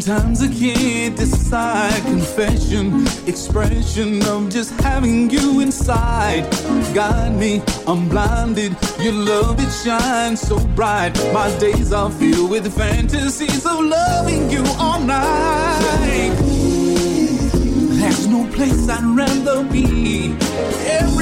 Sometimes I can't decide. Confession, expression of just having you inside. Guide me, I'm blinded. Your love, it shines so bright. My days are filled with fantasies of loving you all night. There's no place I'd rather be. Every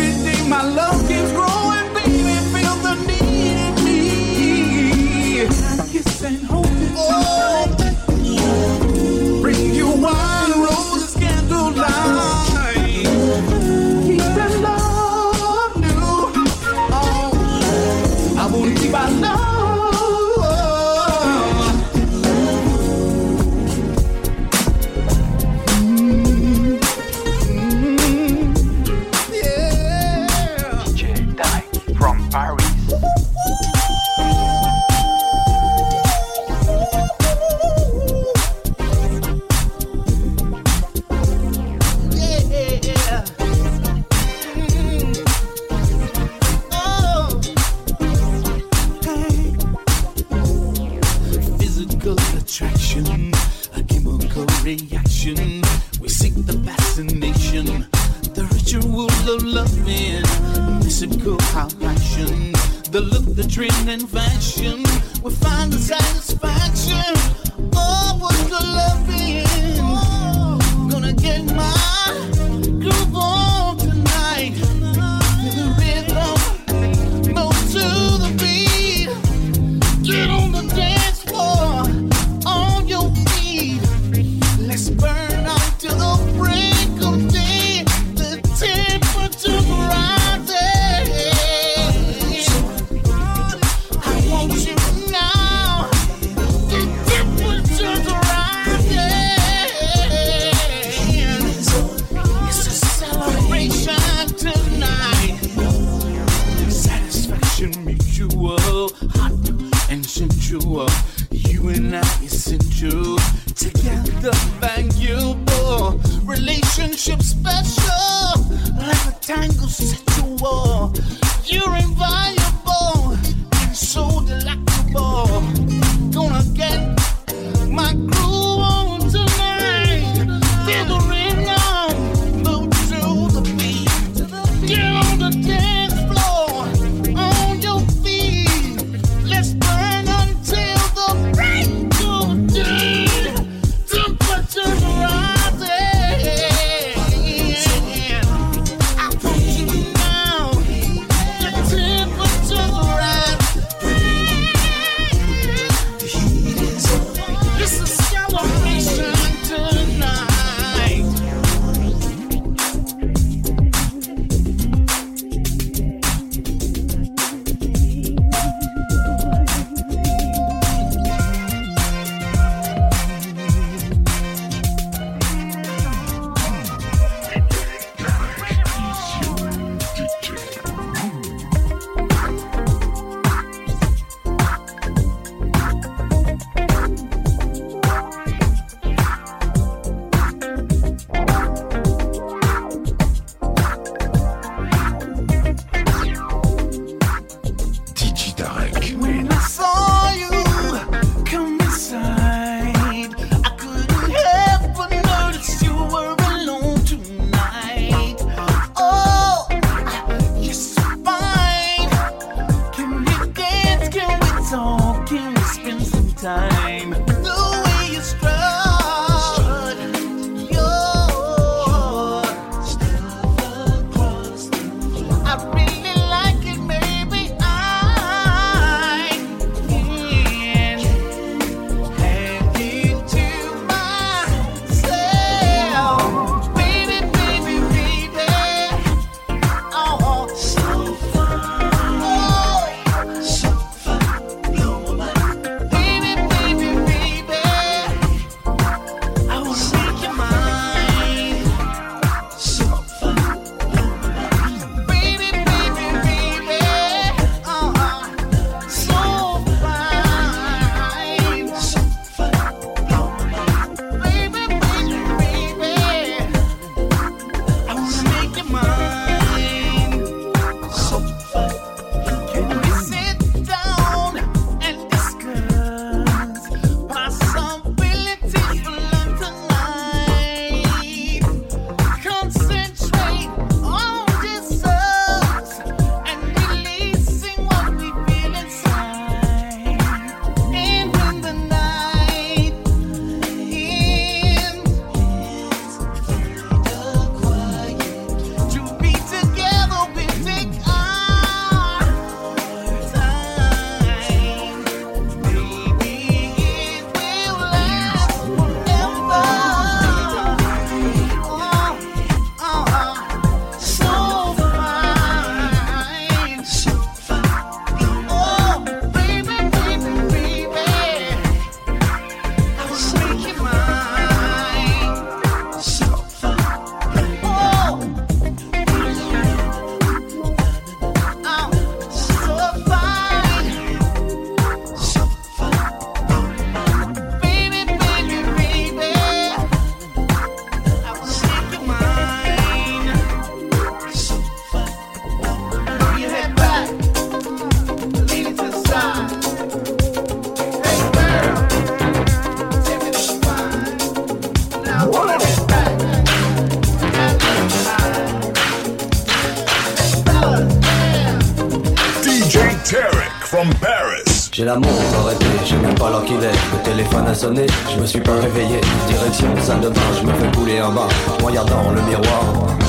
je me suis pas réveillé. Direction salle de bain, je me fais couler un bain. Regardant le miroir,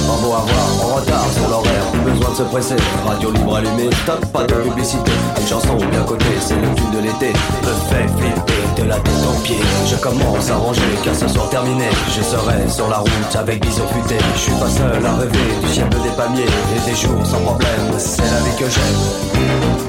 pas beau à voir, en retard sur l'horaire, plus besoin de se presser. Radio libre allumée, stop, pas de publicité. Une chanson bien cotée, c'est le tube de l'été. Me fait flipper de la tête aux pieds. Je commence à ranger car ce soir terminé. Je serai sur la route avec bisous futés. Je suis pas seul à rêver du ciel des palmiers et des jours sans problème. C'est la vie que j'aime.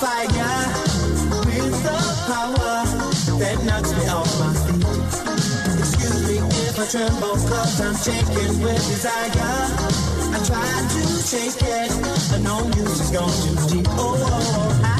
fire with the power that knocks me off my feet. Excuse me if I tremble, cause I'm shaking with desire. I try to chase it, but no music's gone too deep. Oh, oh, oh. I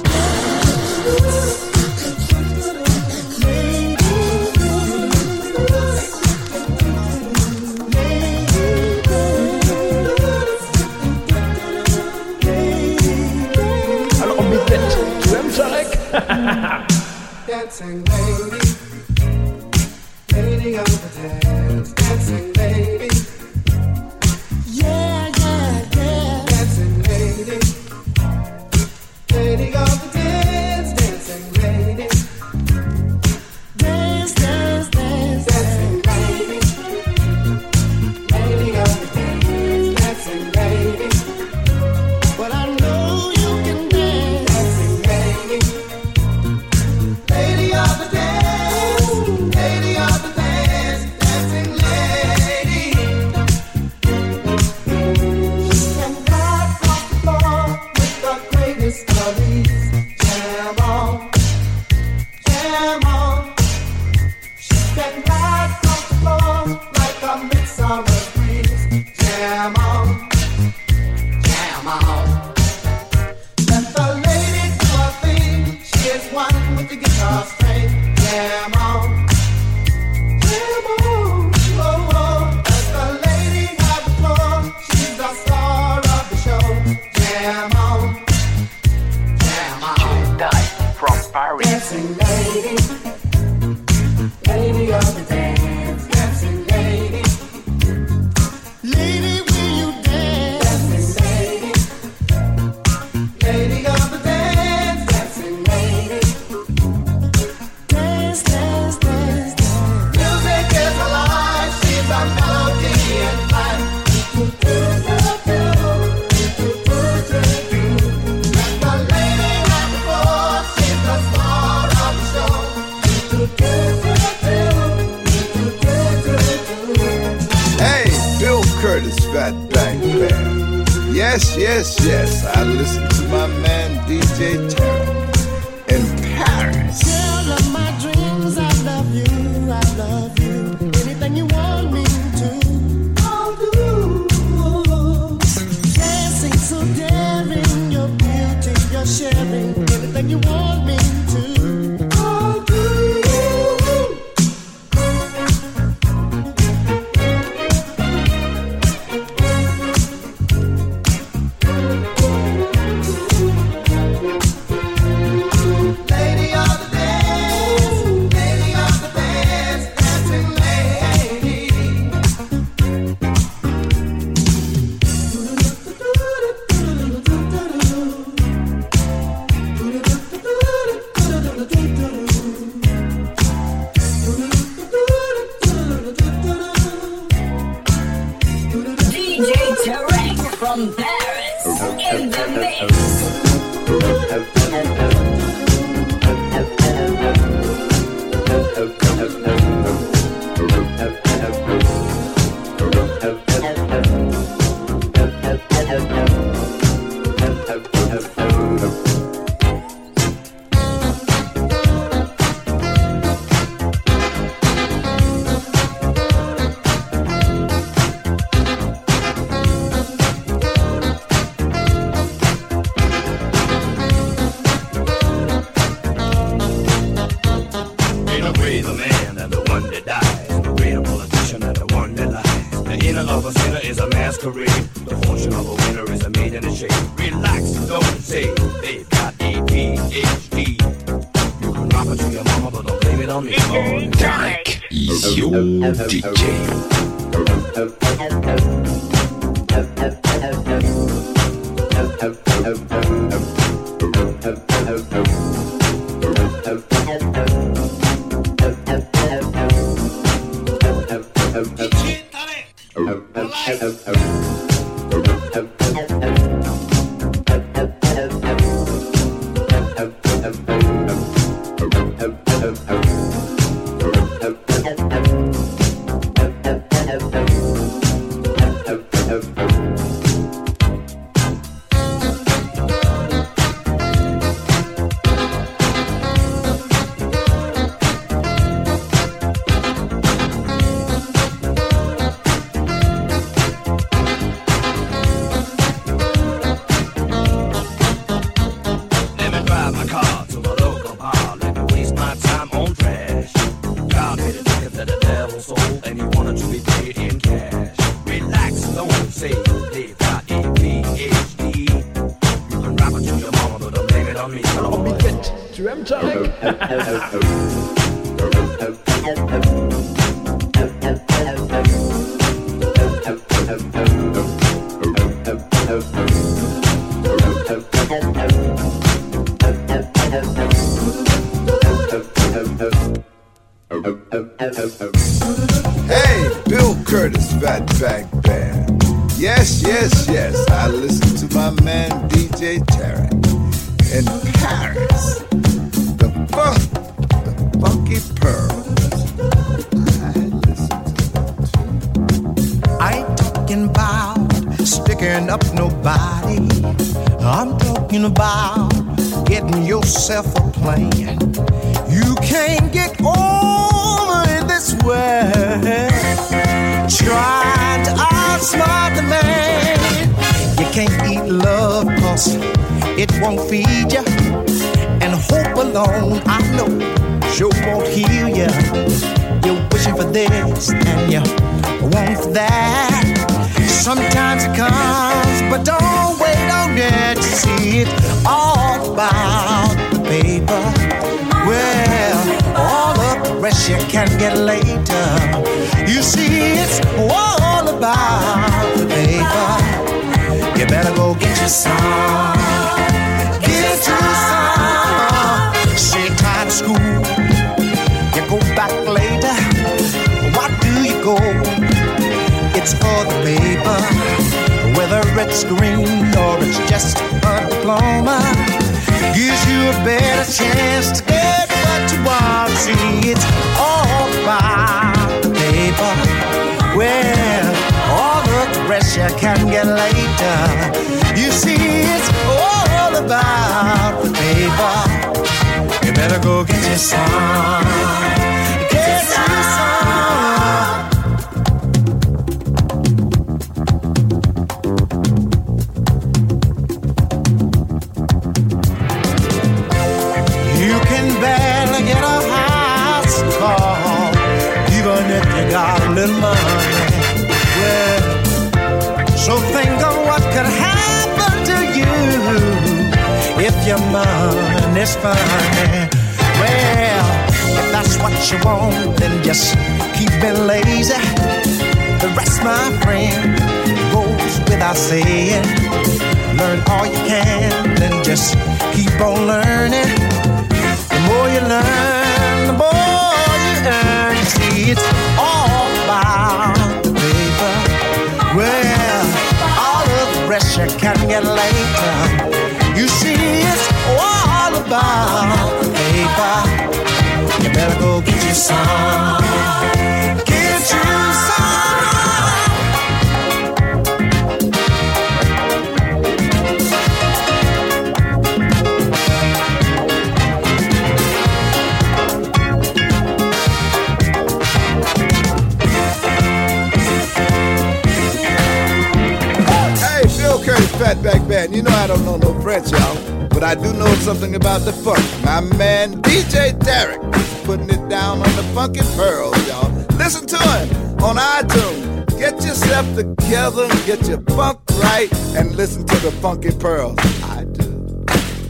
dancing, baby. Yes, yes, yes. I listen to my man DJ Tarek. A sinner is a masquerade. The fortune of a winner is a maid in the shade. Relax, don't say they've got ADHD. You can rap it to your mama, but don't blame it on me. Oh, Tarek is your DJ. Talking about getting yourself a plane. You can't get over it this way. Trying to outsmart the man. You can't eat love cause it won't feed you. And hope alone, I know, sure won't heal you. You're wishing for this and you want for that. Sometimes it comes, but don't wait on to see it all about the paper. Well, all the rest you can get later. You see, it's all about the paper. You better go get your some. Get your. Say tired of school. You go back later. Why do you go? It's for the paper. It's green or it's just a diploma, gives you a better chance to get what you want. See, it's all about the paper. Well, all the rest you can get later. You see, it's all about the paper. You better go get your some. Get your some. Your money's funny. Well, if that's what you want, then just keep it lazy. The rest, my friend, goes without saying. Learn all you can, then just keep on learning. The more you learn, the more you earn. You see, it's all about the paper. Well, all of the rest you can get later paper, paper. You better go get you some. Get you some. Fatback Band. You know I don't know no French, y'all. But I do know something about the funk. My man DJ Tarek is putting it down on the funky pearls, y'all. Listen to him on iTunes. Get yourself together and get your funk right and listen to the funky pearls. I do.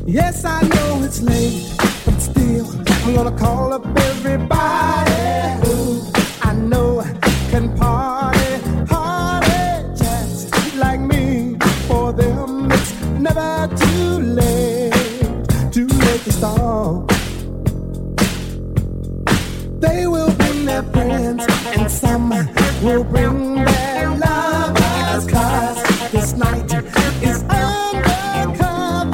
Yes, I know it's late, but still, I'm gonna call up everybody. Ooh. will bring back lovers this night is undercover.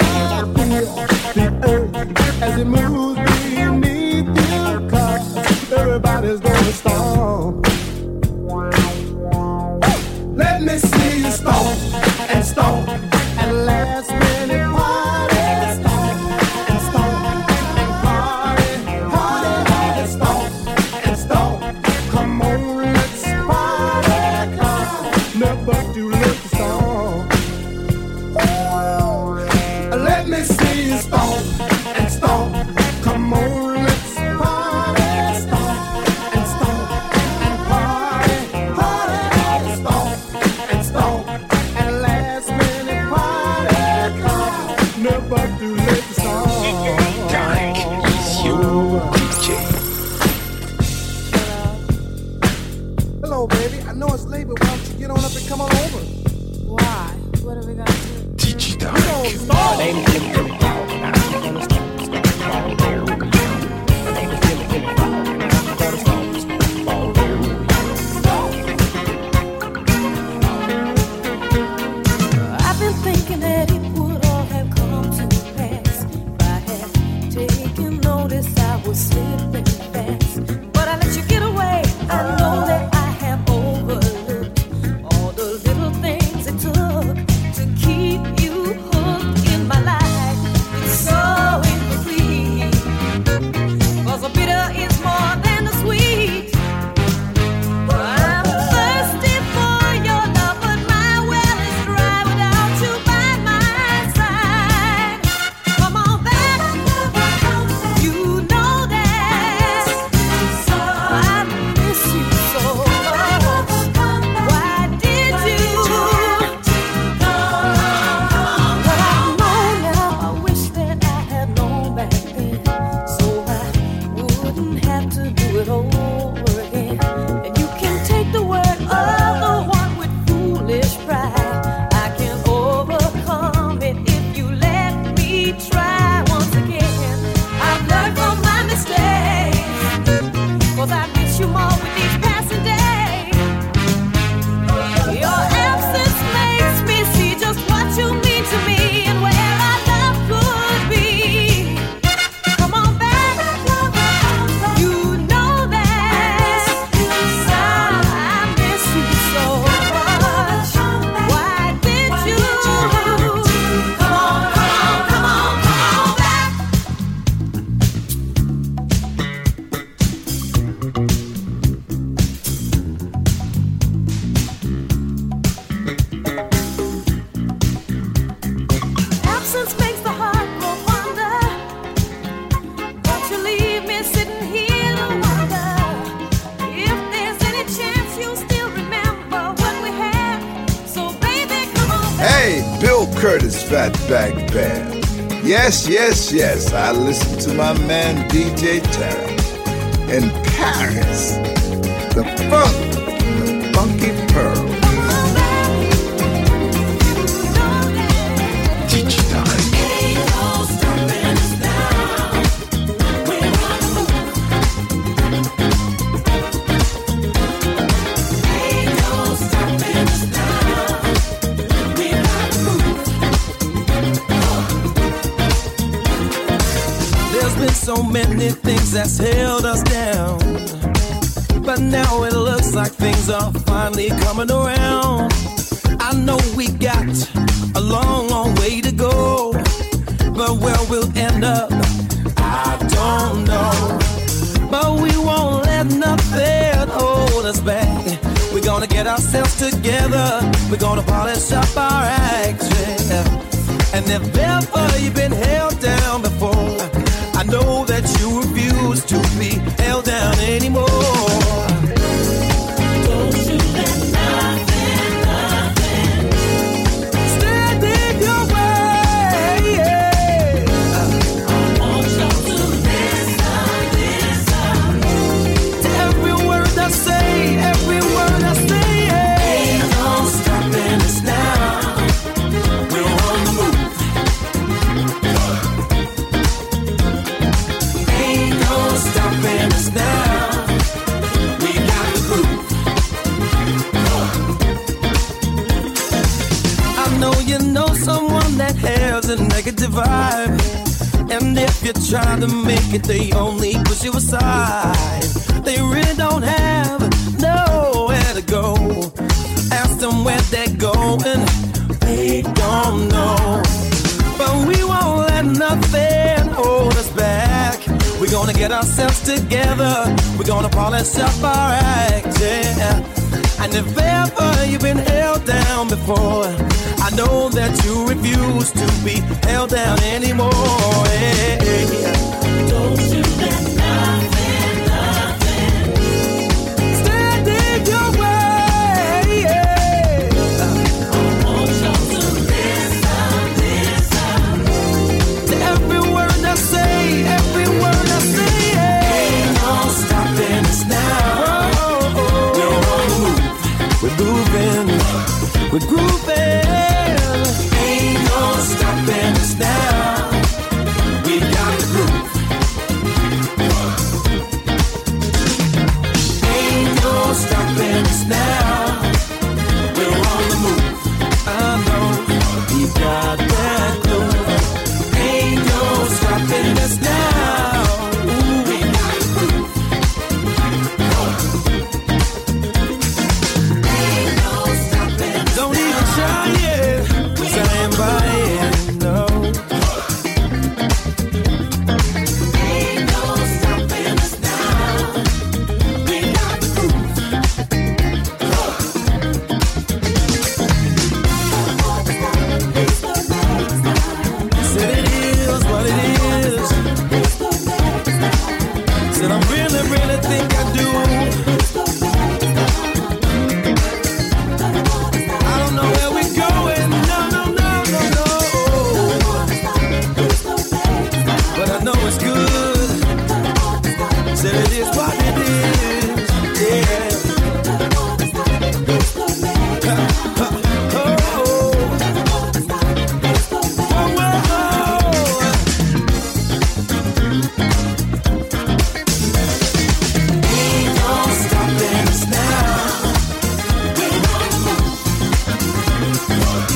Feel the earth as it moves. yes, I listen to my man DJ Tarek in Paris. so many things that's held us down. But now it looks like things are finally coming around. I know we got a long, long way to go. But where we'll end up, I don't know. But we won't let nothing hold us back. We're gonna get ourselves together. We're gonna polish up our acts, yeah. And if ever you've been held down before, know that you refuse to be held down anymore. And if you try to make it, they only push you aside. They really don't have nowhere to go. Ask them where they're going, they don't know. But we won't let nothing hold us back. We're gonna get ourselves together. We're gonna polish up our act, yeah. And if ever you've been held down before, I know that you refuse to be held down anymore. Yeah. Don't you let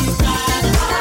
Friday.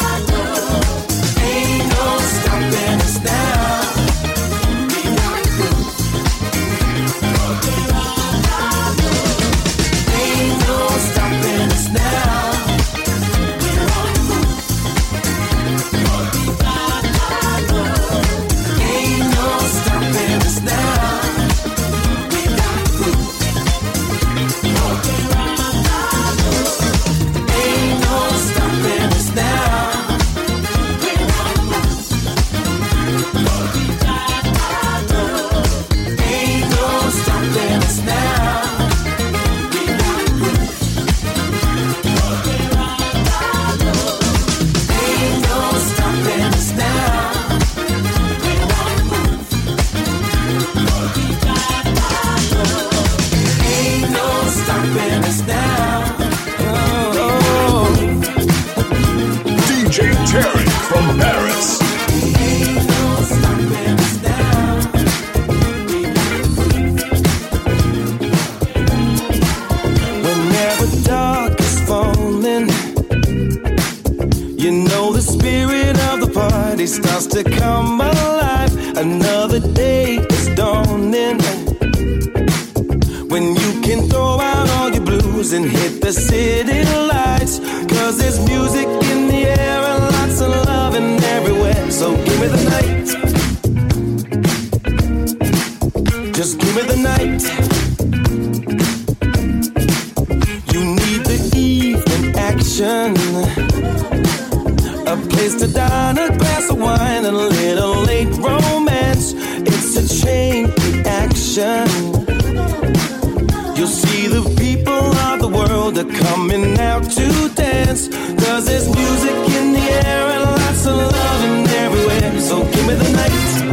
chain reaction. You'll see the people of the world are coming out to dance. Cause there's music in the air and lots of loving everywhere. So give me the night.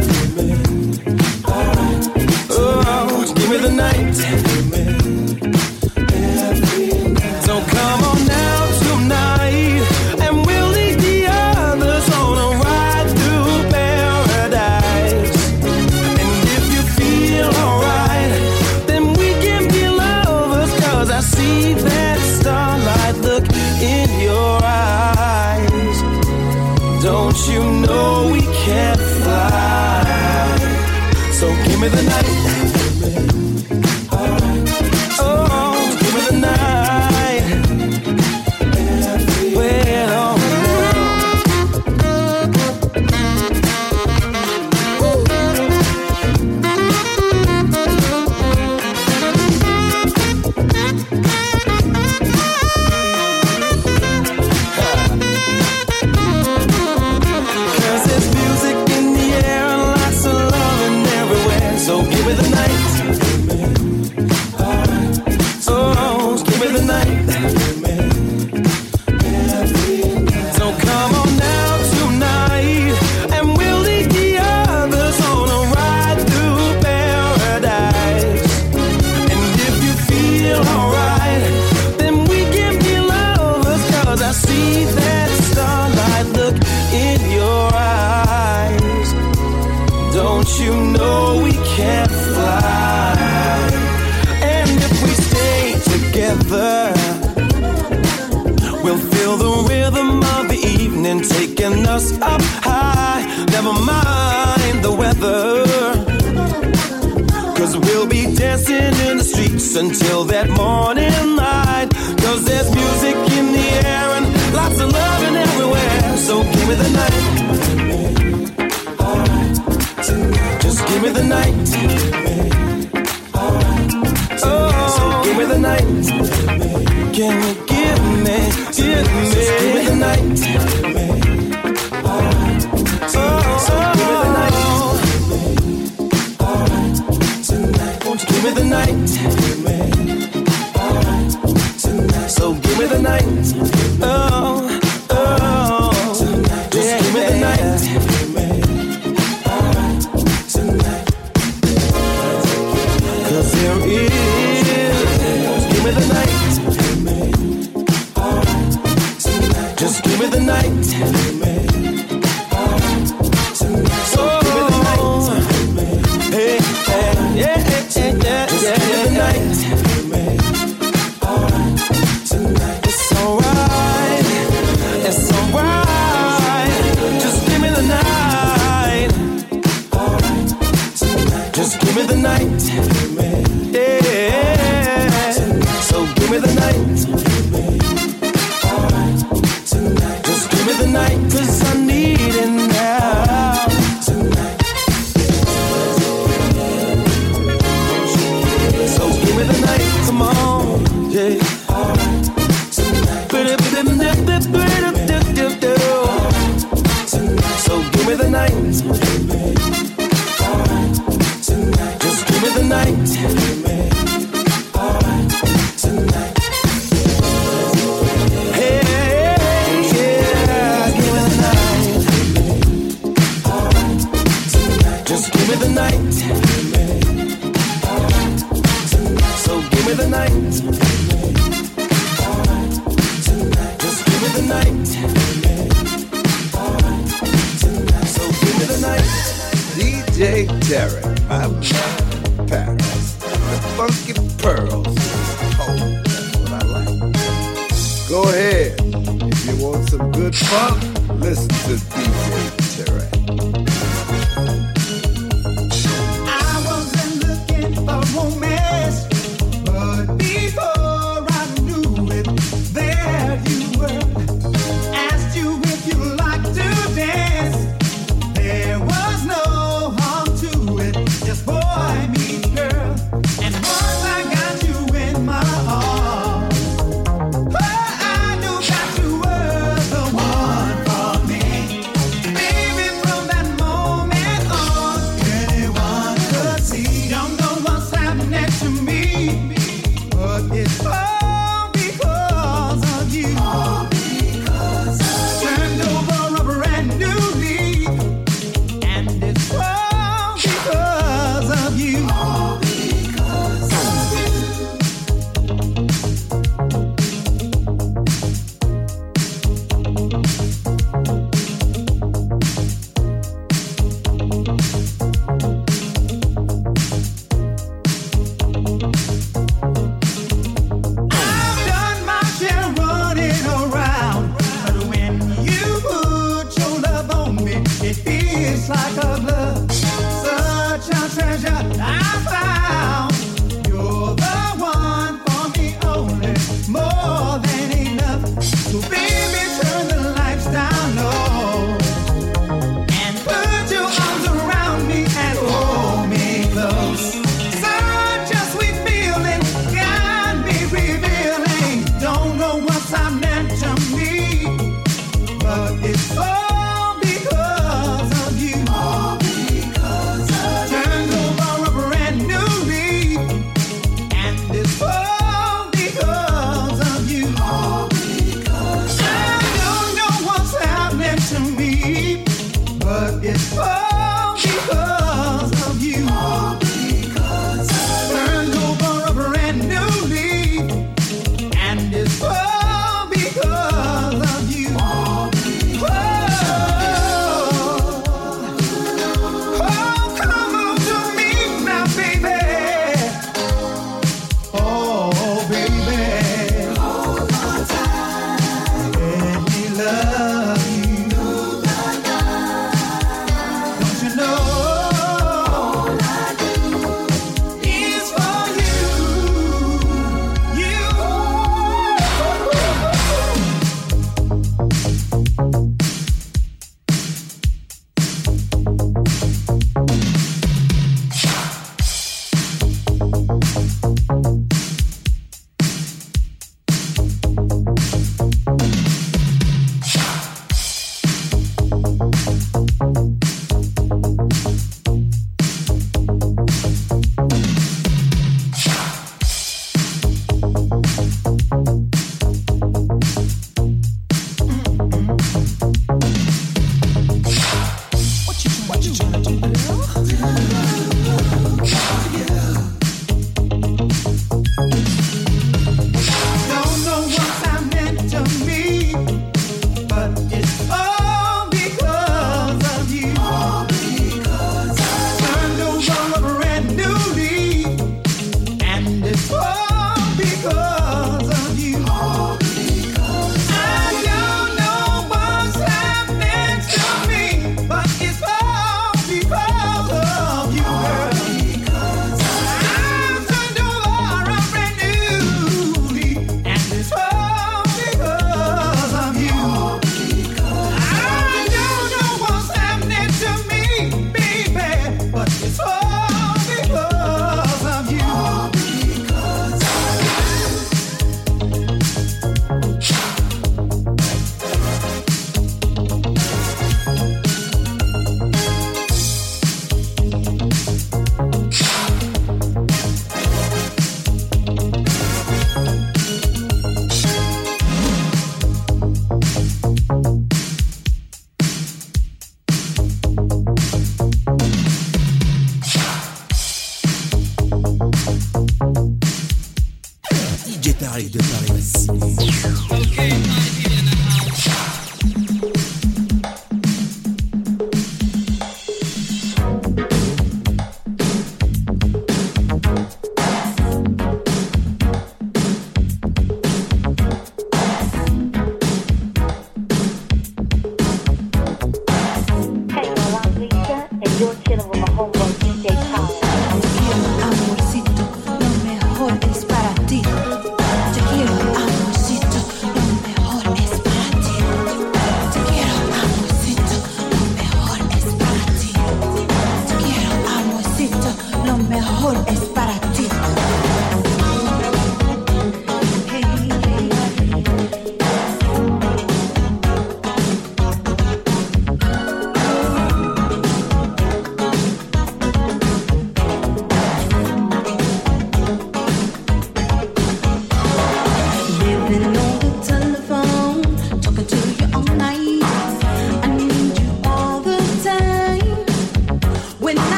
Feel the rhythm of the evening taking us up high. Never mind the weather. Cause we'll be dancing in the streets until that morning light. Cause there's music in the air and lots of loving everywhere. So give me the night. Right, Just give me the night. Right, oh, so give me the night. Can we? give night.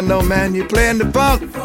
I know, man, you playing the funk.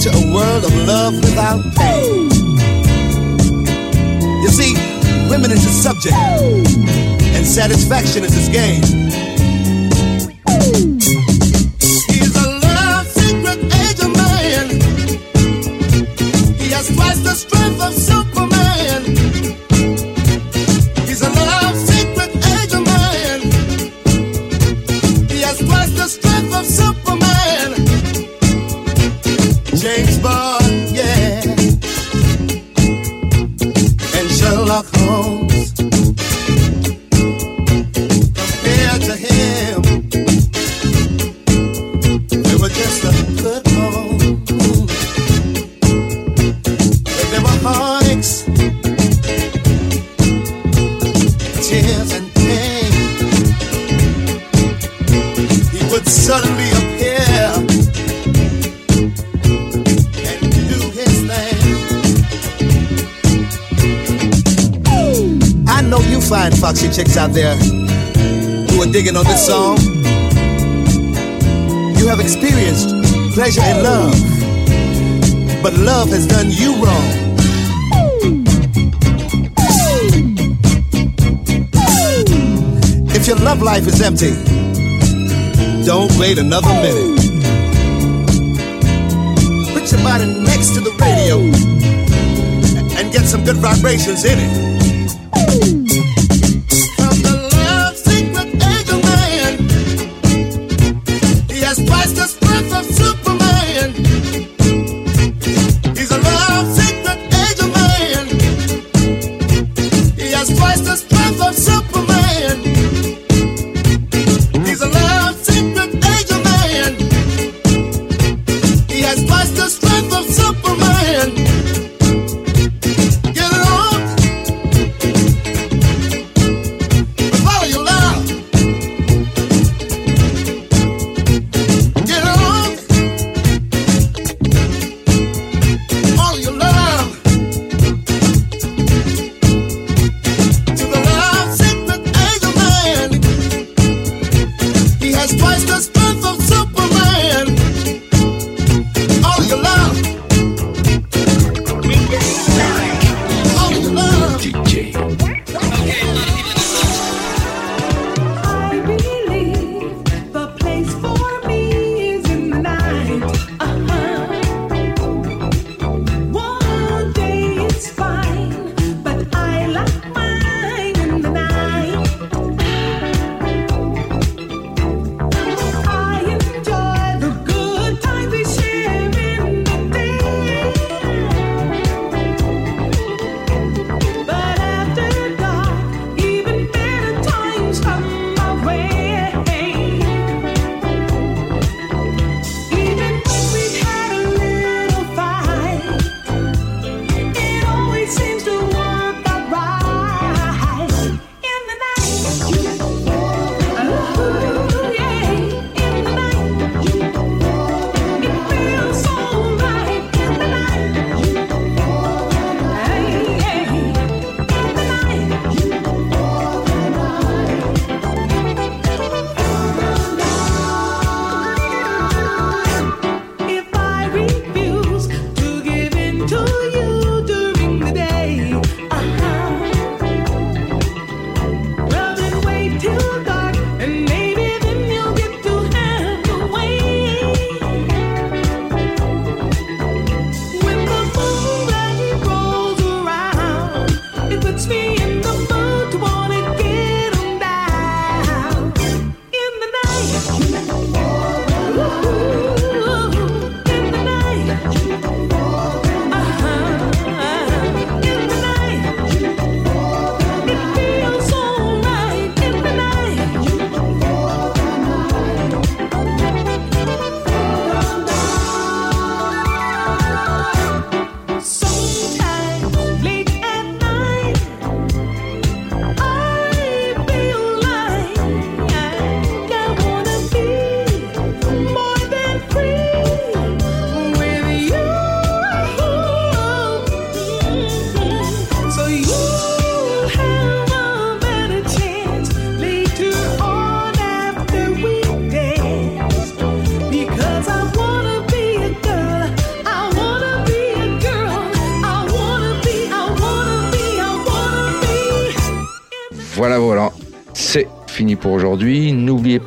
to a world of love without pain. You see, women is a subject, and satisfaction is his game. out there who are digging on this song. You have experienced pleasure and love, but love has done you wrong. If your love life is empty, don't wait another minute. Put your body next to the radio and get some good vibrations in it.